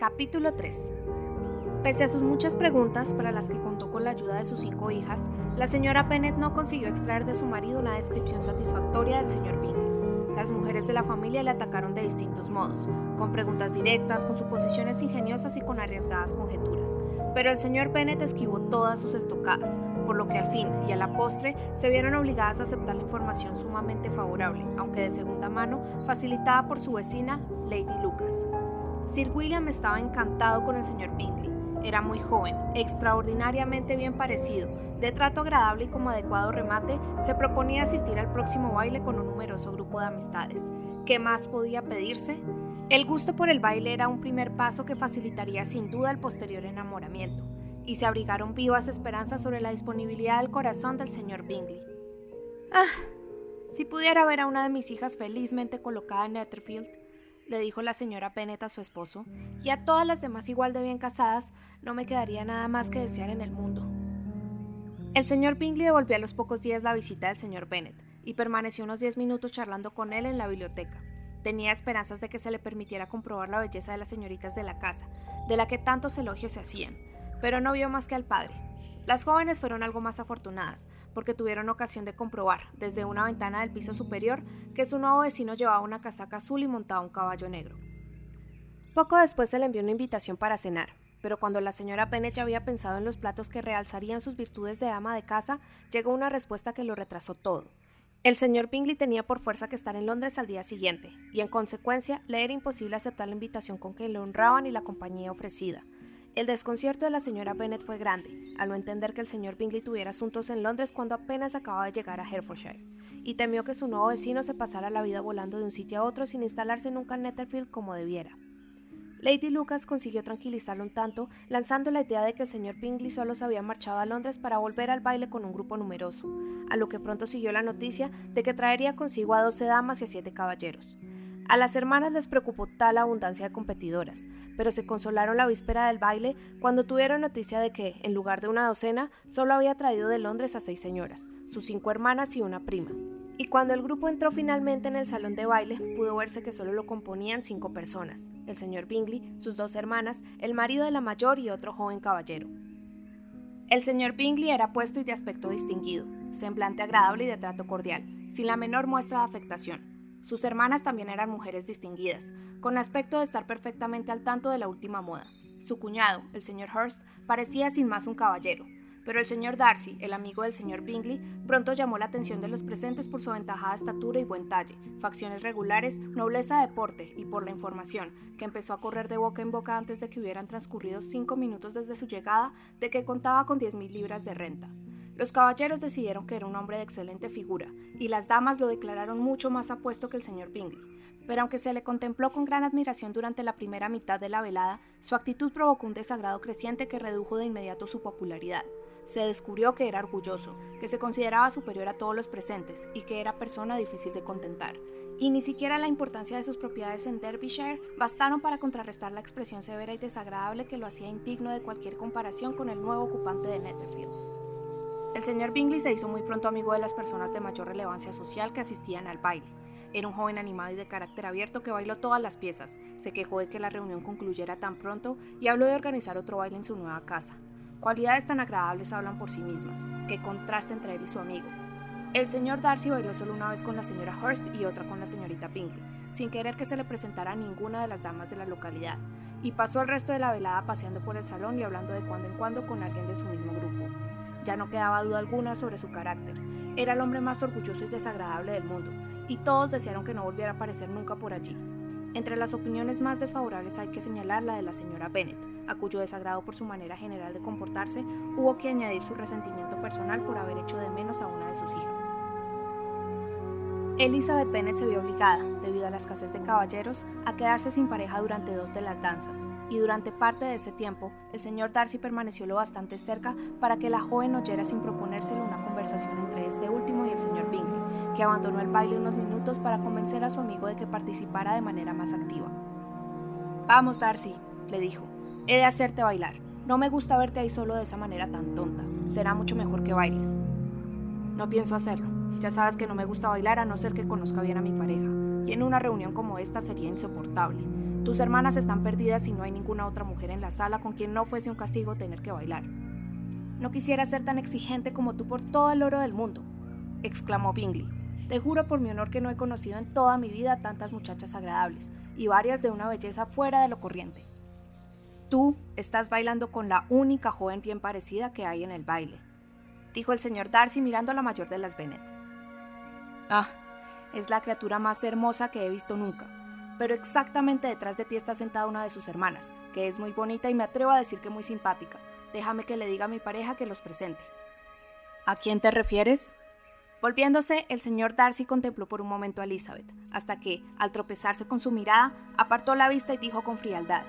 Capítulo 3 Pese a sus muchas preguntas, para las que contó con la ayuda de sus cinco hijas, la señora Bennett no consiguió extraer de su marido una descripción satisfactoria del señor Bingley. Las mujeres de la familia le atacaron de distintos modos, con preguntas directas, con suposiciones ingeniosas y con arriesgadas conjeturas. Pero el señor Bennett esquivó todas sus estocadas, por lo que al fin y a la postre se vieron obligadas a aceptar la información sumamente favorable, aunque de segunda mano, facilitada por su vecina, Lady Lucas. Sir William estaba encantado con el señor Bingley. Era muy joven, extraordinariamente bien parecido, de trato agradable y como adecuado remate, se proponía asistir al próximo baile con un numeroso grupo de amistades. ¿Qué más podía pedirse? El gusto por el baile era un primer paso que facilitaría sin duda el posterior enamoramiento, y se abrigaron vivas esperanzas sobre la disponibilidad del corazón del señor Bingley. Ah, si pudiera ver a una de mis hijas felizmente colocada en Netherfield, le dijo la señora Bennet a su esposo, y a todas las demás igual de bien casadas, no me quedaría nada más que desear en el mundo. El señor Bingley devolvió a los pocos días la visita del señor Bennet y permaneció unos diez minutos charlando con él en la biblioteca. Tenía esperanzas de que se le permitiera comprobar la belleza de las señoritas de la casa, de la que tantos elogios se hacían, pero no vio más que al padre, las jóvenes fueron algo más afortunadas, porque tuvieron ocasión de comprobar, desde una ventana del piso superior, que su nuevo vecino llevaba una casaca azul y montaba un caballo negro. Poco después se le envió una invitación para cenar, pero cuando la señora Bennet ya había pensado en los platos que realzarían sus virtudes de ama de casa, llegó una respuesta que lo retrasó todo. El señor Bingley tenía por fuerza que estar en Londres al día siguiente, y en consecuencia le era imposible aceptar la invitación con que le honraban y la compañía ofrecida. El desconcierto de la señora Bennet fue grande, al no entender que el señor Bingley tuviera asuntos en Londres cuando apenas acababa de llegar a Herefordshire, y temió que su nuevo vecino se pasara la vida volando de un sitio a otro sin instalarse nunca en Netherfield como debiera. Lady Lucas consiguió tranquilizarlo un tanto, lanzando la idea de que el señor Bingley solo se había marchado a Londres para volver al baile con un grupo numeroso, a lo que pronto siguió la noticia de que traería consigo a doce damas y a siete caballeros. A las hermanas les preocupó tal abundancia de competidoras, pero se consolaron la víspera del baile cuando tuvieron noticia de que, en lugar de una docena, solo había traído de Londres a seis señoras, sus cinco hermanas y una prima. Y cuando el grupo entró finalmente en el salón de baile, pudo verse que solo lo componían cinco personas, el señor Bingley, sus dos hermanas, el marido de la mayor y otro joven caballero. El señor Bingley era puesto y de aspecto distinguido, semblante agradable y de trato cordial, sin la menor muestra de afectación. Sus hermanas también eran mujeres distinguidas, con aspecto de estar perfectamente al tanto de la última moda. Su cuñado, el señor Hurst, parecía sin más un caballero, pero el señor Darcy, el amigo del señor Bingley, pronto llamó la atención de los presentes por su aventajada estatura y buen talle, facciones regulares, nobleza de porte y por la información, que empezó a correr de boca en boca antes de que hubieran transcurrido cinco minutos desde su llegada, de que contaba con diez mil libras de renta. Los caballeros decidieron que era un hombre de excelente figura, y las damas lo declararon mucho más apuesto que el señor Bingley. Pero aunque se le contempló con gran admiración durante la primera mitad de la velada, su actitud provocó un desagrado creciente que redujo de inmediato su popularidad. Se descubrió que era orgulloso, que se consideraba superior a todos los presentes y que era persona difícil de contentar. Y ni siquiera la importancia de sus propiedades en Derbyshire bastaron para contrarrestar la expresión severa y desagradable que lo hacía indigno de cualquier comparación con el nuevo ocupante de Netherfield. El señor Bingley se hizo muy pronto amigo de las personas de mayor relevancia social que asistían al baile. Era un joven animado y de carácter abierto que bailó todas las piezas, se quejó de que la reunión concluyera tan pronto y habló de organizar otro baile en su nueva casa. Cualidades tan agradables hablan por sí mismas, que contraste entre él y su amigo. El señor Darcy bailó solo una vez con la señora Hurst y otra con la señorita Bingley, sin querer que se le presentara a ninguna de las damas de la localidad, y pasó el resto de la velada paseando por el salón y hablando de cuando en cuando con alguien de su mismo grupo. Ya no quedaba duda alguna sobre su carácter. Era el hombre más orgulloso y desagradable del mundo, y todos desearon que no volviera a aparecer nunca por allí. Entre las opiniones más desfavorables hay que señalar la de la señora Bennet, a cuyo desagrado por su manera general de comportarse hubo que añadir su resentimiento personal por haber hecho de menos a una de sus hijas. Elizabeth Bennet se vio obligada, debido a la escasez de caballeros, a quedarse sin pareja durante dos de las danzas, y durante parte de ese tiempo, el señor Darcy permaneció lo bastante cerca para que la joven oyera sin proponérselo una conversación entre este último y el señor Bingley, que abandonó el baile unos minutos para convencer a su amigo de que participara de manera más activa. Vamos, Darcy, le dijo, he de hacerte bailar. No me gusta verte ahí solo de esa manera tan tonta. Será mucho mejor que bailes. No pienso hacerlo. Ya sabes que no me gusta bailar a no ser que conozca bien a mi pareja, y en una reunión como esta sería insoportable. Tus hermanas están perdidas y no hay ninguna otra mujer en la sala con quien no fuese un castigo tener que bailar. No quisiera ser tan exigente como tú por todo el oro del mundo, exclamó Bingley. Te juro por mi honor que no he conocido en toda mi vida tantas muchachas agradables, y varias de una belleza fuera de lo corriente. Tú estás bailando con la única joven bien parecida que hay en el baile, dijo el señor Darcy mirando a la mayor de las Bennet. Ah, es la criatura más hermosa que he visto nunca, pero exactamente detrás de ti está sentada una de sus hermanas, que es muy bonita y me atrevo a decir que muy simpática. Déjame que le diga a mi pareja que los presente. ¿A quién te refieres? Volviéndose, el señor Darcy contempló por un momento a Elizabeth, hasta que, al tropezarse con su mirada, apartó la vista y dijo con frialdad,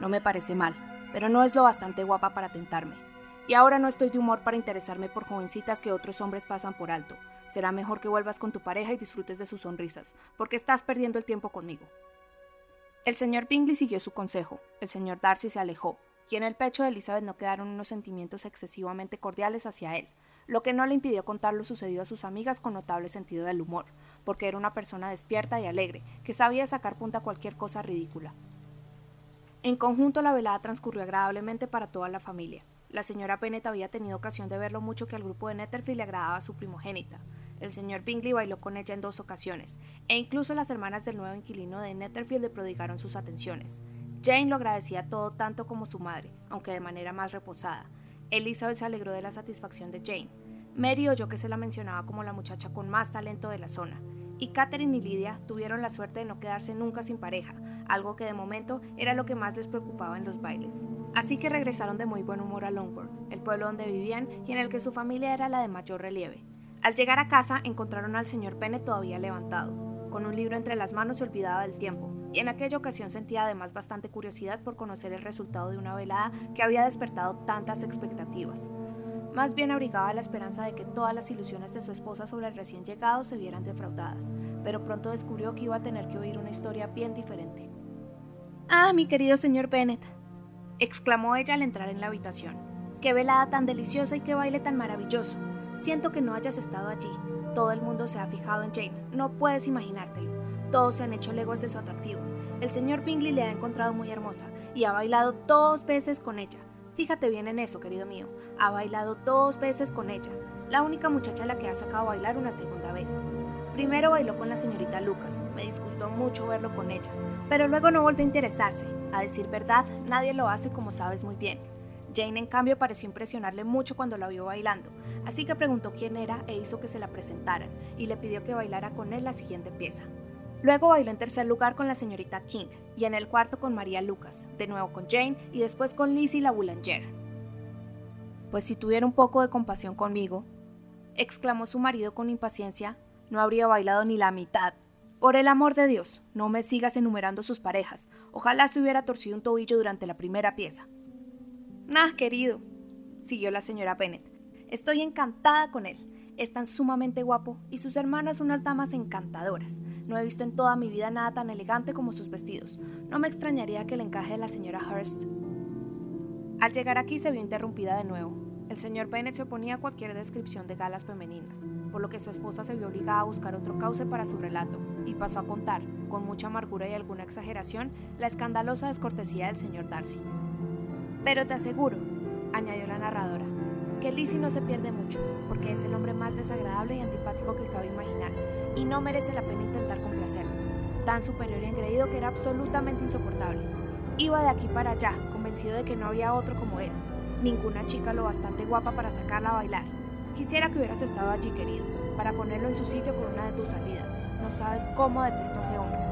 No me parece mal, pero no es lo bastante guapa para tentarme. Y ahora no estoy de humor para interesarme por jovencitas que otros hombres pasan por alto. Será mejor que vuelvas con tu pareja y disfrutes de sus sonrisas, porque estás perdiendo el tiempo conmigo. El señor Bingley siguió su consejo. El señor Darcy se alejó, y en el pecho de Elizabeth no quedaron unos sentimientos excesivamente cordiales hacia él, lo que no le impidió contar lo sucedido a sus amigas con notable sentido del humor, porque era una persona despierta y alegre, que sabía sacar punta a cualquier cosa ridícula. En conjunto la velada transcurrió agradablemente para toda la familia. La señora Bennet había tenido ocasión de ver lo mucho que al grupo de Netherfield le agradaba su primogénita. El señor Bingley bailó con ella en dos ocasiones, e incluso las hermanas del nuevo inquilino de Netherfield le prodigaron sus atenciones. Jane lo agradecía todo tanto como su madre, aunque de manera más reposada. Elizabeth se alegró de la satisfacción de Jane. Mary oyó que se la mencionaba como la muchacha con más talento de la zona, y Catherine y Lydia tuvieron la suerte de no quedarse nunca sin pareja, algo que de momento era lo que más les preocupaba en los bailes. Así que regresaron de muy buen humor a Longbourn, el pueblo donde vivían y en el que su familia era la de mayor relieve. Al llegar a casa encontraron al señor Bennet todavía levantado, con un libro entre las manos se olvidaba del tiempo, y en aquella ocasión sentía además bastante curiosidad por conocer el resultado de una velada que había despertado tantas expectativas. Más bien abrigaba la esperanza de que todas las ilusiones de su esposa sobre el recién llegado se vieran defraudadas, pero pronto descubrió que iba a tener que oír una historia bien diferente. Ah, mi querido señor Bennet, exclamó ella al entrar en la habitación. Qué velada tan deliciosa y qué baile tan maravilloso. Siento que no hayas estado allí. Todo el mundo se ha fijado en Jane. No puedes imaginártelo. Todos se han hecho leguas de su atractivo. El señor Bingley le ha encontrado muy hermosa y ha bailado dos veces con ella. Fíjate bien en eso, querido mío. Ha bailado dos veces con ella. La única muchacha a la que ha sacado a bailar una segunda vez. Primero bailó con la señorita Lucas. Me disgustó mucho verlo con ella. Pero luego no volvió a interesarse. A decir verdad, nadie lo hace como sabes muy bien. Jane, en cambio, pareció impresionarle mucho cuando la vio bailando, así que preguntó quién era e hizo que se la presentaran, y le pidió que bailara con él la siguiente pieza. Luego bailó en tercer lugar con la señorita King y en el cuarto con María Lucas, de nuevo con Jane y después con Lizzie la Boulanger. Pues si tuviera un poco de compasión conmigo, exclamó su marido con impaciencia, no habría bailado ni la mitad. Por el amor de Dios, no me sigas enumerando sus parejas. Ojalá se hubiera torcido un tobillo durante la primera pieza. Nah, querido, siguió la señora Bennet. Estoy encantada con él. Es tan sumamente guapo y sus hermanas unas damas encantadoras. No he visto en toda mi vida nada tan elegante como sus vestidos. No me extrañaría que el encaje de la señora Hurst. Al llegar aquí se vio interrumpida de nuevo. El señor Bennet se oponía a cualquier descripción de galas femeninas, por lo que su esposa se vio obligada a buscar otro cauce para su relato, y pasó a contar, con mucha amargura y alguna exageración, la escandalosa descortesía del señor Darcy. Pero te aseguro, añadió la narradora, que Lizzie no se pierde mucho, porque es el hombre más desagradable y antipático que cabe imaginar, y no merece la pena intentar complacerlo. Tan superior y engreído que era absolutamente insoportable. Iba de aquí para allá, convencido de que no había otro como él. Ninguna chica lo bastante guapa para sacarla a bailar. Quisiera que hubieras estado allí, querido, para ponerlo en su sitio con una de tus salidas. No sabes cómo detesto a ese hombre.